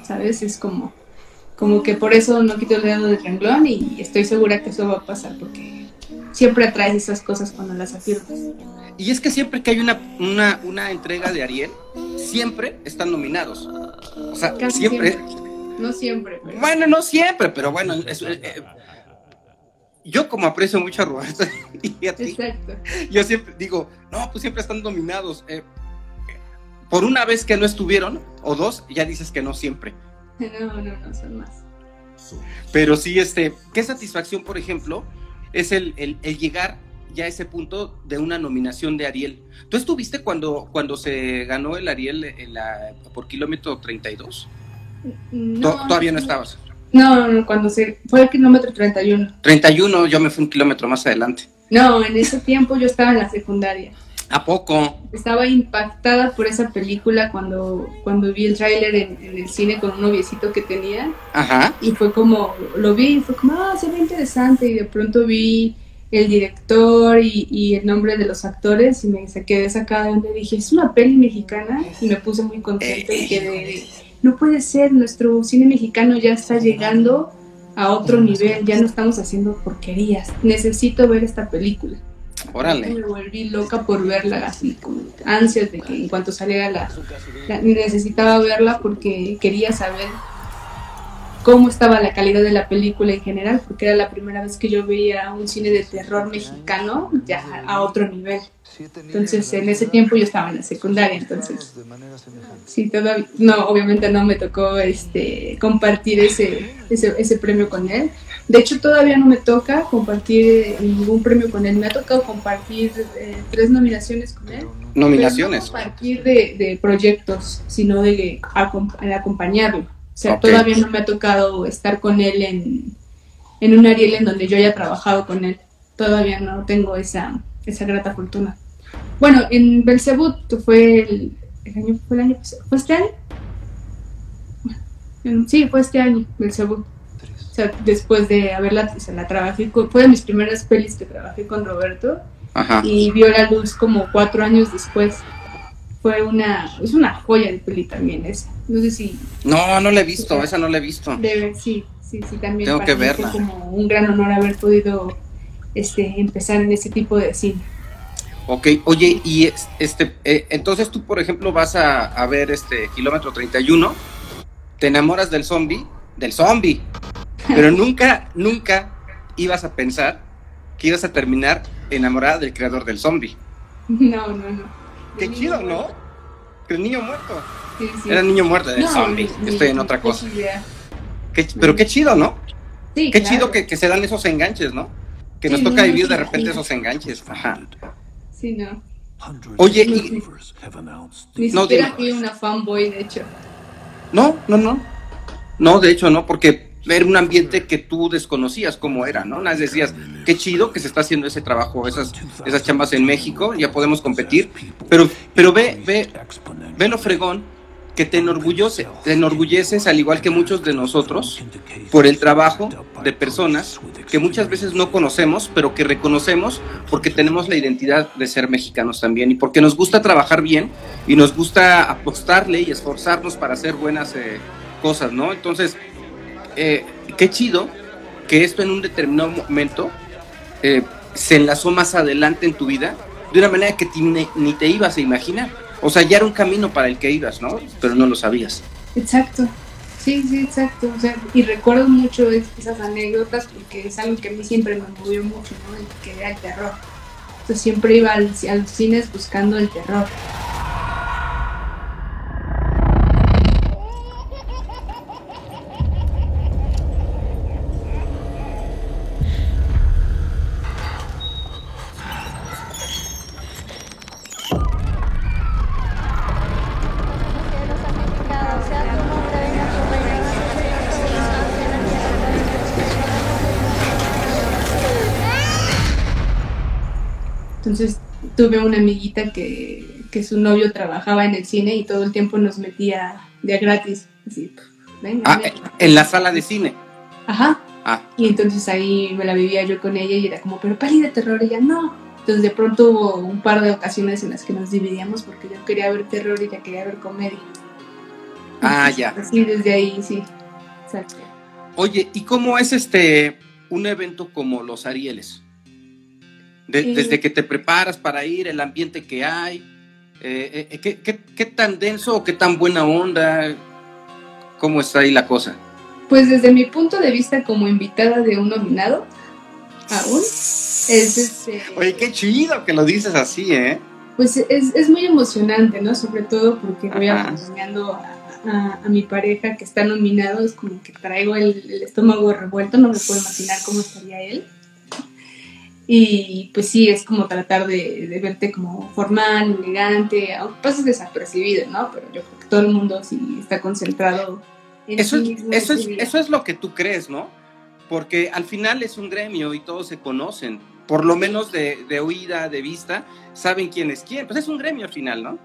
¿sabes? Es como, como que por eso no quito el dedo del renglón y estoy segura que eso va a pasar porque siempre atraes esas cosas cuando las afirmas. Y es que siempre que hay una, una, una entrega de Ariel, siempre están nominados. O sea, siempre no siempre. Bueno, no siempre, pero bueno, eh, eh, yo como aprecio mucho a Roberto <laughs> y a ti, Exacto. yo siempre digo, no, pues siempre están dominados. Eh, por una vez que no estuvieron, o dos, ya dices que no siempre. <laughs> No, no, no, son más. Pero sí, este, qué satisfacción, por ejemplo, es el, llegar ya a ese punto de una nominación de Ariel. ¿Tú estuviste cuando, cuando se ganó el Ariel en la, por kilómetro 32? todavía no estabas. No, cuando se fue el kilómetro 31. 31, yo me fui un kilómetro más adelante. No, en ese tiempo yo estaba en la secundaria. ¿A poco? Estaba impactada por esa película cuando, cuando vi el tráiler en, el cine con un noviecito que tenía. Ajá. Y fue como, lo vi y fue como, ah, se ve interesante. Y de pronto vi el director y, y, el nombre de los actores y me quedé sacada de donde dije, es una peli mexicana. Y me puse muy contenta y quedé no puede ser, nuestro cine mexicano ya está llegando a otro nivel, ya no estamos haciendo porquerías. Necesito ver esta película. Órale. Me volví loca por verla, así con ansias de que en cuanto saliera la, la necesitaba verla porque quería saber cómo estaba la calidad de la película en general, porque era la primera vez que yo veía un cine de terror mexicano ya a otro nivel. Entonces, en ese tiempo yo estaba en la secundaria, entonces, sí, todavía, no, obviamente no me tocó este, compartir ese, ese, ese premio con él. De hecho, todavía no me toca compartir ningún premio con él. Me ha tocado compartir eh, tres nominaciones con él. ¿Nominaciones? no compartir de, de proyectos, sino de, acompañarlo. O sea, todavía no me ha tocado estar con él en, en un Ariel en donde yo haya trabajado con él. Todavía no tengo esa, esa grata fortuna. Bueno, en Belzebut fue el, año, fue el año ¿Fue este año? sí, fue este año, Belzebut. O sea, después de haberla, o sea, la trabajé con, fue de mis primeras pelis que trabajé con Roberto. Y vio la luz como cuatro años después fue una, es una joya de peli también esa. No sé si... No, no la he visto, esa no la he visto. Debe, sí, sí, sí, también. Tengo que verla. Fue como un gran honor haber podido este, empezar en ese tipo de cine. Ok, oye, y este, eh, entonces tú, por ejemplo, vas a, a, ver este kilómetro 31, te enamoras del zombie, del zombie, pero nunca, nunca ibas a pensar que ibas a terminar enamorada del creador del zombie. No, no, no. Qué chido, ¿no? Que el niño muerto. Sí, sí. Era niño muerto, de zombie. Estoy en otra cosa. pero qué chido, ¿no? Sí, qué chido que, que, se dan esos enganches, ¿no? Que nos toca vivir de repente esos enganches. Ajá. Sí, no. Oye, y... Ni no, siquiera fui una fanboy, de hecho. No, no, no. No, de hecho no, porque ver un ambiente que tú desconocías cómo era, ¿no? Las decías, qué chido que se está haciendo ese trabajo, esas, esas chambas en México, ya podemos competir, pero, pero ve, ve, ve lo fregón que te enorgullece, te enorgulleces al igual que muchos de nosotros por el trabajo de personas que muchas veces no conocemos, pero que reconocemos porque tenemos la identidad de ser mexicanos también y porque nos gusta trabajar bien y nos gusta apostarle y esforzarnos para hacer buenas eh, cosas, ¿no? Entonces, eh, qué chido que esto en un determinado momento eh, se enlazó más adelante en tu vida de una manera que ni, te ibas a imaginar. O sea, ya era un camino para el que ibas, ¿no? Pero no lo sabías. Exacto. Sí, sí, exacto. Y recuerdo mucho esas anécdotas porque es algo que a mí siempre me movió mucho, ¿no? El que era el terror. Entonces siempre iba a los cines buscando el terror. Entonces tuve una amiguita que, que su novio trabajaba en el cine y todo el tiempo nos metía de gratis. Así, venga, Ah, en la sala de cine. Ajá. Ah, Y entonces ahí me la vivía yo con ella y era como, pero peli de terror, y ella no. Entonces de pronto hubo un par de ocasiones en las que nos dividíamos porque yo quería ver terror y ella quería ver comedia. Ah, Entonces, ya. Sí, desde ahí, sí. Exacto. Oye, ¿y cómo es este un evento como los Arieles? De- Sí. Desde que te preparas para ir, el ambiente que hay, eh, eh, ¿qué, qué, qué tan denso o qué tan buena onda? ¿Cómo está ahí la cosa? Pues desde mi punto de vista como invitada de un nominado, aún, es este, Oye, qué chido que lo dices así, ¿eh? pues es, es muy emocionante, ¿no? Sobre todo porque voy acompañando a, a- a mi pareja que está nominado, es como que traigo el, el estómago revuelto, no me puedo imaginar cómo estaría él. Y pues sí, es como tratar de, de verte como formal, elegante, aunque pases desapercibido, ¿no? Pero yo creo que todo el mundo sí está concentrado en Eso sí mismo eso, es, eso es lo que tú crees, ¿no? Porque al final es un gremio y todos se conocen. Por lo menos de, de oída, de vista, saben quién es quién. Pues es un gremio al final, ¿no?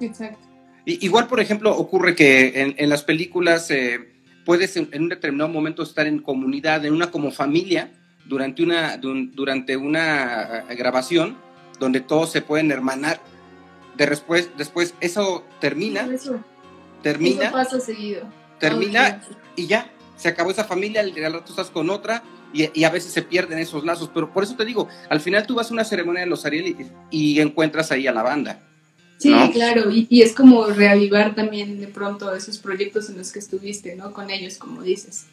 Exacto. Y- igual, por ejemplo, ocurre que en, en las películas eh, puedes en, en un determinado momento estar en comunidad, en una como familia, durante una, durante una eh, grabación, donde todos se pueden hermanar. De después, después eso termina, Eso, termina, eso pasa seguido. termina y ya, se acabó esa familia, al al rato estás con otra y, y a veces se pierden esos lazos, pero por eso te digo, al final tú vas a una ceremonia de los Ariel y, y encuentras ahí a la banda. Sí, ¿no? claro, y, y es como reavivar también de pronto esos proyectos en los que estuviste, ¿no? Con ellos, como dices.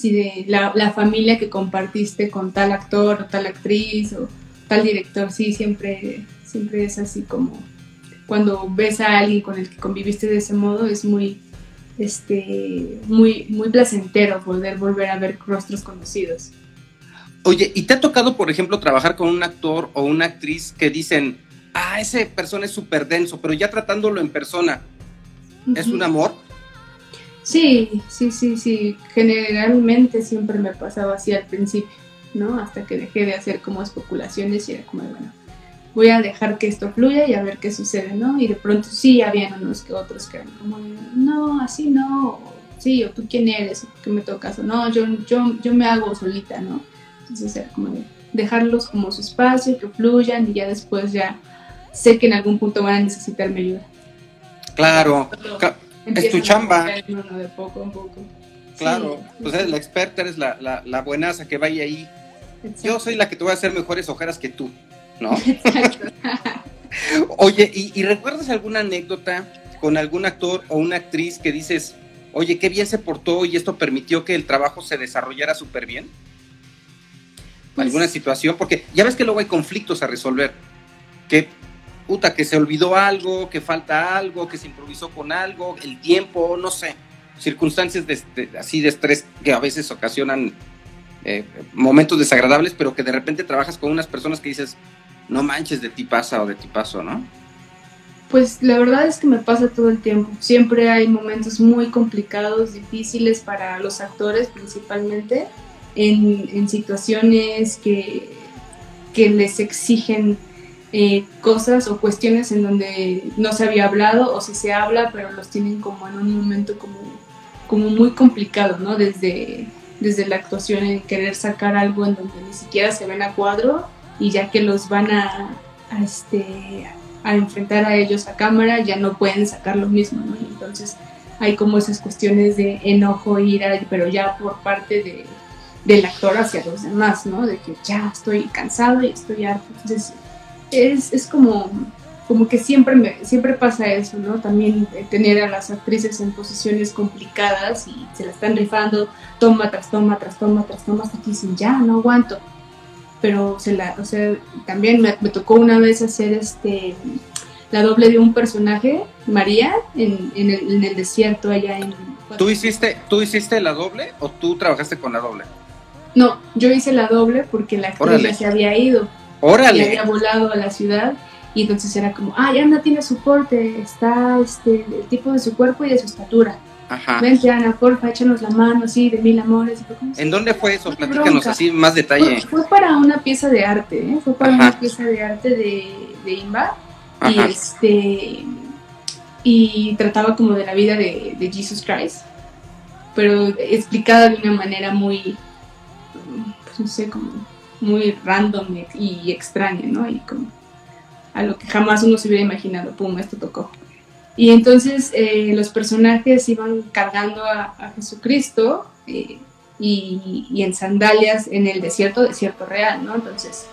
Sí, de la, la familia que compartiste con tal actor o tal actriz o tal director, sí, siempre, siempre es así como cuando ves a alguien con el que conviviste de ese modo, es muy, este, muy, muy placentero poder volver a ver rostros conocidos. Oye, ¿y te ha tocado, por ejemplo, trabajar con un actor o una actriz que dicen, ah, ese persona es súper denso, pero ya tratándolo en persona, ¿es Ujú. un amor? Sí, sí, sí, sí. Generalmente siempre me pasaba así al principio, ¿no? Hasta que dejé de hacer como especulaciones y era como, bueno, voy a dejar que esto fluya y a ver qué sucede, ¿no? Y de pronto sí, habían unos que otros que eran como, no, así no, o, sí, o tú quién eres, o qué me tocas, o no, yo, yo, yo me hago solita, ¿no? Entonces era como de dejarlos como su espacio, que fluyan y ya después ya sé que en algún punto van a necesitar mi ayuda. Claro, Pero ca- empiezan tu a chamba. de poco en poco. claro. Sí, pues eres la experta, eres la, la, la buenaza que vaya ahí. exacto. Yo soy la que te voy a hacer mejores ojeras que tú, ¿no? <laughs> Exacto. <laughs> Oye, ¿y, y recuerdas alguna anécdota con algún actor o una actriz que dices, oye, qué bien se portó y esto permitió que el trabajo se desarrollara súper bien? Pues- ¿Alguna situación? Porque ya ves que luego hay conflictos a resolver. Que, que se olvidó algo, que falta algo, que se improvisó con algo, el tiempo, no sé. Circunstancias de- así de estrés que a veces ocasionan eh, momentos desagradables, pero que de repente trabajas con unas personas que dices, no manches, de ti pasa o de ti paso, ¿no? Pues la verdad es que me pasa todo el tiempo. Siempre hay momentos muy complicados, difíciles para los actores principalmente, en, en situaciones que, que les exigen eh, cosas o cuestiones en donde no se había hablado o si se habla, pero los tienen como en un momento como, como muy complicado, ¿no? Desde, desde la actuación en querer sacar algo en donde ni siquiera se ven a cuadro y ya que los van a, este, a enfrentar a ellos a cámara ya no pueden sacar lo mismo, ¿no? Entonces hay como esas cuestiones de enojo, ira, pero ya por parte de, del actor hacia los demás, ¿no? De que ya estoy cansado y estoy harto. Es, es como, como que siempre, me, siempre pasa eso, ¿no? También eh, tener a las actrices en posiciones complicadas y se la están rifando toma tras toma, tras toma, tras toma, hasta que dicen, ya, no aguanto pero se la, o sea, también me, me, tocó una vez hacer este la doble de un personaje, María, en, en, el, en el, desierto allá en... ¿Tú hiciste, ¿Tú hiciste la doble o tú trabajaste con la doble? No, yo hice la doble porque la actriz Órale. ya se había ido. Órale. Y había volado a la ciudad y entonces era como, ah, ya no tiene soporte, está este, el tipo de su cuerpo y de su estatura. Ajá. Vente, Ana, porfa, échanos la mano, sí, de mil amores. ¿En dónde fue eso? Platícanos así más detalle. Fue, para una pieza de arte, ¿eh? Fue para una pieza de arte de, de Imba. Y este. Y trataba como de la vida de, de Jesus Christ. Pero explicada de una manera muy. Pues no sé, como muy random y extraña, ¿no? Y como a lo que jamás uno se hubiera imaginado, pum, esto tocó. Y entonces eh, los personajes iban cargando a, Jesucristo eh, y, en sandalias en el desierto, desierto real, ¿no? Entonces,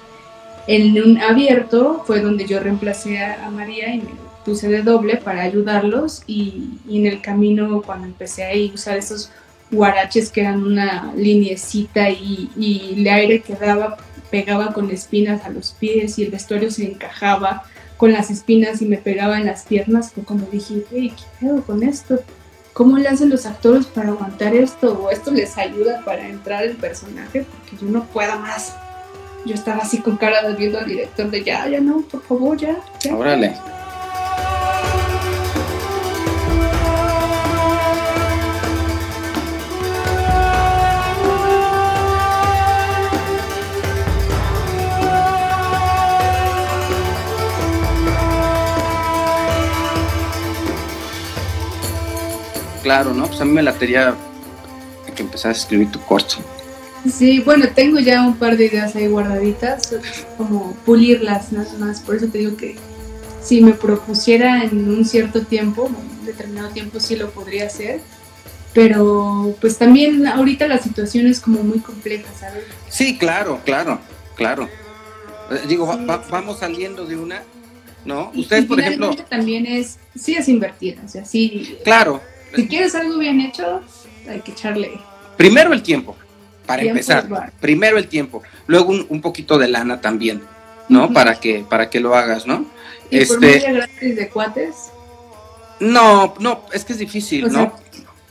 en un abierto fue donde yo reemplacé a, María y me puse de doble para ayudarlos y, y, en el camino cuando empecé a usar esos guaraches que eran una liniecita y, y el aire que daba pegaba con espinas a los pies y el vestuario se encajaba con las espinas y me pegaba en las piernas, fue cuando dije, hey, ¿qué pedo con esto? ¿Cómo le hacen los actores para aguantar esto? ¿O esto les ayuda para entrar el personaje? Porque yo no puedo más. Yo estaba así con cara de viendo al director de ya, ya no, por favor, ya. ya. Órale. Claro, ¿no? Pues a mí me latería que empezaras a escribir tu corto. Sí, bueno, tengo ya un par de ideas ahí guardaditas, como pulirlas nada más, por eso te digo que si me propusiera en un cierto tiempo, un determinado tiempo sí lo podría hacer, pero pues también ahorita la situación es como muy compleja, ¿sabes? Sí, claro, claro, claro. Eh, digo, vamos saliendo de una, ¿no? Ustedes, por ejemplo... También es, sí es invertir, o sea, sí... Claro, si quieres algo bien hecho, hay que echarle. Primero el tiempo, para empezar. Primero el tiempo. Luego un, poquito de lana también, ¿no? Para que, para que lo hagas, ¿no? ¿Y este, por gratis de cuates? No, no, es que es difícil, ¿no?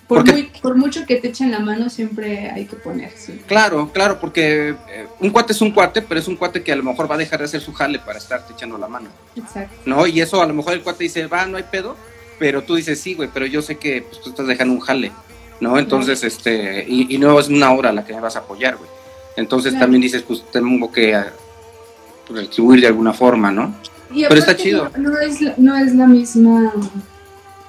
por, mucho que te echen la mano, siempre hay que poner, Claro, claro, porque eh, un cuate es un cuate, pero es un cuate que a lo mejor va a dejar de hacer su jale para estarte echando la mano. Exacto. ¿No? Y eso a lo mejor el cuate dice, va, no hay pedo, pero tú dices, sí, güey, pero yo sé que pues, tú estás dejando un jale, ¿no? Entonces, este, y, no es una hora la que me vas a apoyar, güey. Entonces también dices, pues tengo que uh, retribuir de alguna forma, ¿no? pero está chido. No, es, no es la misma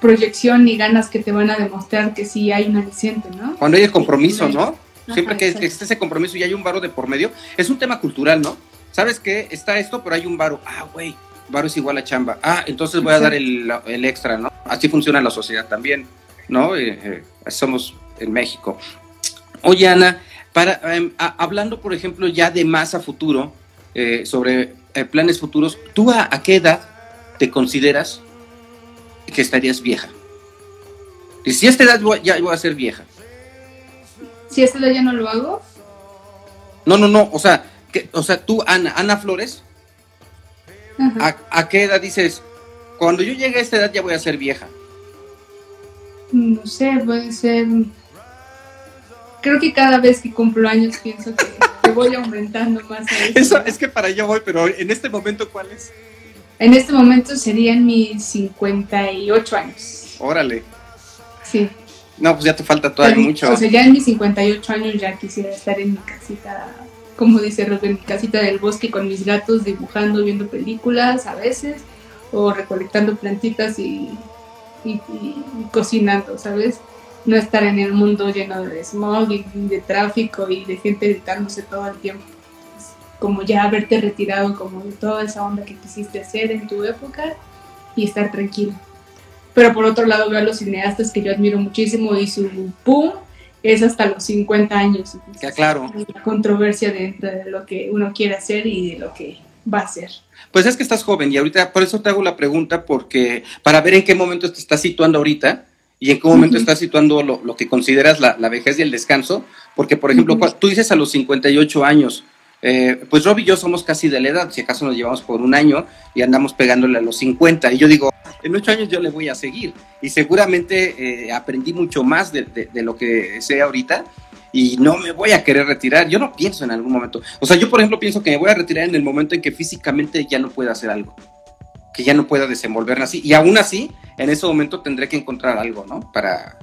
proyección ni ganas que te van a demostrar que sí hay un aliciente, ¿no? Cuando hay el compromiso, ¿no? Siempre que, que esté ese compromiso y hay un varo de por medio, es un tema cultural, ¿no? ¿Sabes qué? Está esto, pero hay un varo. Ah, güey, varo es igual a chamba. Ah, entonces voy a dar el, el extra, ¿no? Así funciona la sociedad también, ¿no? Eh, eh, somos en México. Oye, Ana, para, em, hablando, por ejemplo, ya de más a futuro, eh, sobre planes futuros, ¿tú a, qué edad te consideras que estarías vieja? Y si a esta edad ya voy a ser vieja. ¿Si a esta edad ya no lo hago? No, no, no, o sea, que, o sea, tú, Ana, Ana Flores, ¿A, qué edad dices, cuando yo llegue a esta edad ya voy a ser vieja? No sé, puede ser... Creo que cada vez que cumplo años pienso que, voy aumentando más a <laughs> eso. Eso es que para allá voy, pero en este momento, ¿cuál es? En este momento serían mis 58 años. Órale. Sí. No, pues ya te falta todavía mucho. O sea, ya en mis 58 años ya quisiera estar en mi casita como dice Rob, en mi casita del bosque con mis gatos dibujando, viendo películas a veces, o recolectando plantitas y, cocinando, ¿sabes? No estar en el mundo lleno de smog y de tráfico y de gente gritándose todo el tiempo. como ya haberte retirado como de toda esa onda que quisiste hacer en tu época y estar tranquilo. Pero por otro lado veo a los cineastas que yo admiro muchísimo y su boom es hasta los 50 años. Ya, claro. La controversia dentro de lo que uno quiere hacer y de lo que va a hacer. Pues es que estás joven y ahorita, por eso te hago la pregunta, porque para ver en qué momento te estás situando ahorita y en qué momento estás situando lo, que consideras la, vejez y el descanso, porque por ejemplo, tú dices a los 58 años, eh, pues Rob y yo somos casi de la edad, si acaso nos llevamos por un año y andamos pegándole a los 50. Y yo digo, en ocho años yo le voy a seguir. Y seguramente eh, aprendí mucho más de, lo que sé ahorita y no me voy a querer retirar. Yo no pienso en algún momento. O sea, yo por ejemplo pienso que me voy a retirar en el momento en que físicamente ya no pueda hacer algo, que ya no pueda desenvolverme así. Y aún así, en ese momento tendré que encontrar algo, ¿no? Para,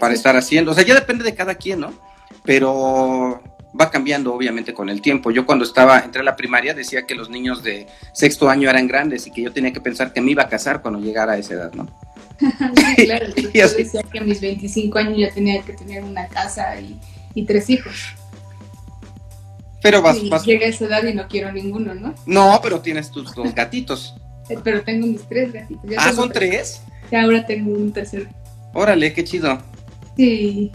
para estar haciendo. O sea, ya depende de cada quien, ¿no? Pero va cambiando obviamente con el tiempo. Yo cuando estaba, entré a la primaria decía que los niños de sexto año eran grandes y que yo tenía que pensar que me iba a casar cuando llegara a esa edad, ¿no? <laughs> sí, claro, <laughs> yo decía que a mis 25 años ya tenía que tener una casa y, y tres hijos. Pero vas, vas... Llega a esa edad y no quiero ninguno, ¿no? No, pero tienes tus dos gatitos. <laughs> Eh, pero tengo mis tres gatitos. ah, ¿son tres? Y ahora tengo un tercero. Órale, qué chido. Sí.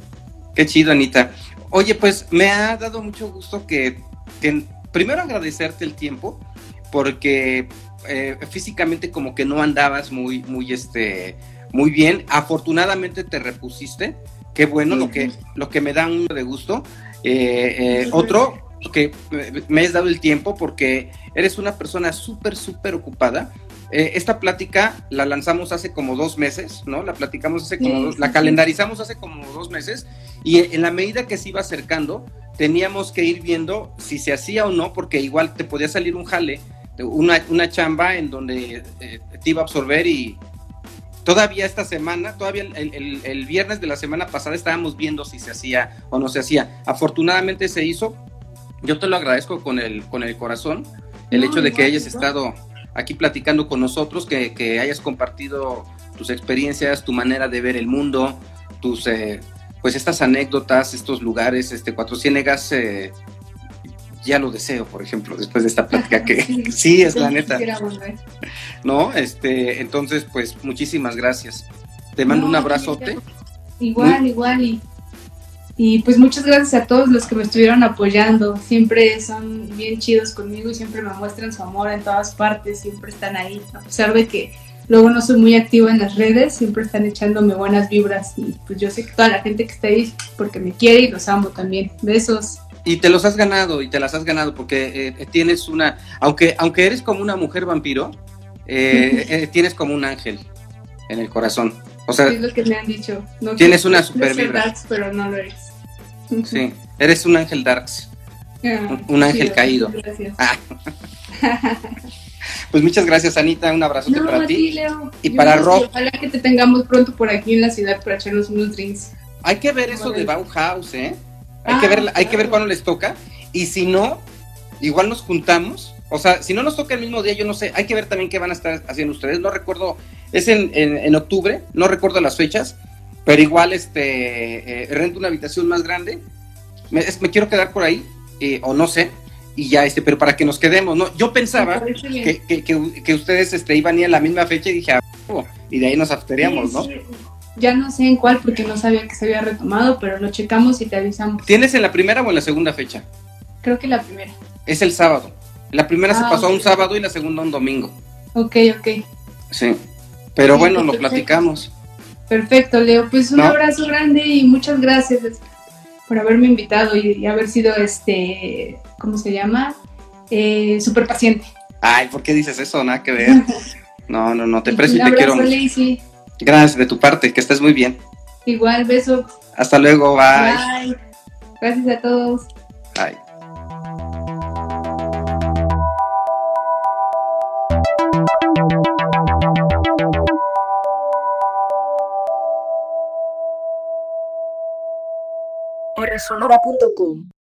Qué chido, Anita. Oye, pues me ha dado mucho gusto que, primero agradecerte el tiempo, porque eh, físicamente como que no andabas muy, muy, este, muy bien. Afortunadamente te repusiste. Qué bueno, lo, que, lo que me da un de gusto. Eh, otro, que me has dado el tiempo porque eres una persona súper, súper ocupada. Eh, esta plática la lanzamos hace como dos meses, ¿no? La platicamos hace como dos, la calendarizamos hace como dos meses y en la medida que se iba acercando, teníamos que ir viendo si se hacía o no, porque igual te podía salir un jale, una, una chamba en donde eh, te iba a absorber y todavía esta semana, todavía el, el, viernes de la semana pasada estábamos viendo si se hacía o no se hacía. Afortunadamente se hizo, yo te lo agradezco con el, con el corazón, el hecho de que hayas estado aquí platicando con nosotros, que, que, hayas compartido tus experiencias, tu manera de ver el mundo, tus, eh, pues estas anécdotas, estos lugares, este Cuatro Ciénegas, eh, ya lo deseo, por ejemplo, después de esta plática que <laughs> <laughs> sí, es la neta. No, este, entonces, pues muchísimas gracias. Te mando un abrazote. Igual, igual, y y pues muchas gracias a todos los que me estuvieron apoyando. Siempre son bien chidos conmigo y siempre me muestran su amor en todas partes. Siempre están ahí. A pesar de que luego no soy muy activa en las redes, siempre están echándome buenas vibras. Y pues yo sé que toda la gente que está ahí porque me quiere y los amo también. Besos. Y te los has ganado y te las has ganado porque eh, tienes una, aunque, aunque eres como una mujer vampiro, eh, <laughs> eh, tienes como un ángel en el corazón. O sea, es lo que me han dicho. No tienes una super vibra. pero no lo eres. <laughs> Sí, eres un ángel darks. Ah, un, ángel caído. Gracias. Ah. <laughs> pues muchas gracias, Anita. Un abrazote para ti. Leo. Y para Rob. Ojalá que te tengamos pronto por aquí en la ciudad para echarnos unos drinks. Hay que ver eso de Bauhaus, ¿eh? Hay, que ver, hay que ver cuándo les toca. Y si no, igual nos juntamos. O sea, si no nos toca el mismo día, yo no sé. Hay que ver también qué van a estar haciendo ustedes. No recuerdo es en, en, octubre, no recuerdo las fechas, pero igual este, eh, rento una habitación más grande. Me, quiero quedar por ahí, eh, o no sé, y ya, este, pero para que nos quedemos, ¿no? Yo pensaba que, que, ustedes este, iban a ir a la misma fecha y dije, ah, y de ahí nos afteríamos, ¿no? Ya no sé en cuál porque no sabía que se había retomado, pero lo checamos y te avisamos. ¿Tienes en la primera o en la segunda fecha? Creo que la primera. Es el sábado. La primera se Ah, pasó a un sábado y la segunda a un domingo. Ok, ok. Sí. Pero Sí, bueno, lo perfecto. platicamos. Perfecto, Leo. Pues un ¿No? abrazo grande y muchas gracias por haberme invitado y, y haber sido este, ¿cómo se llama? Eh, súper paciente. Ay, ¿por qué dices eso? Nada que ver. <laughs> No, no, no, te aprecio y te quiero abrazo, mucho. Lacey. Gracias de tu parte, que estés muy bien. Igual, beso. Hasta luego, bye. Bye. Gracias a todos. Bye. Sonora.com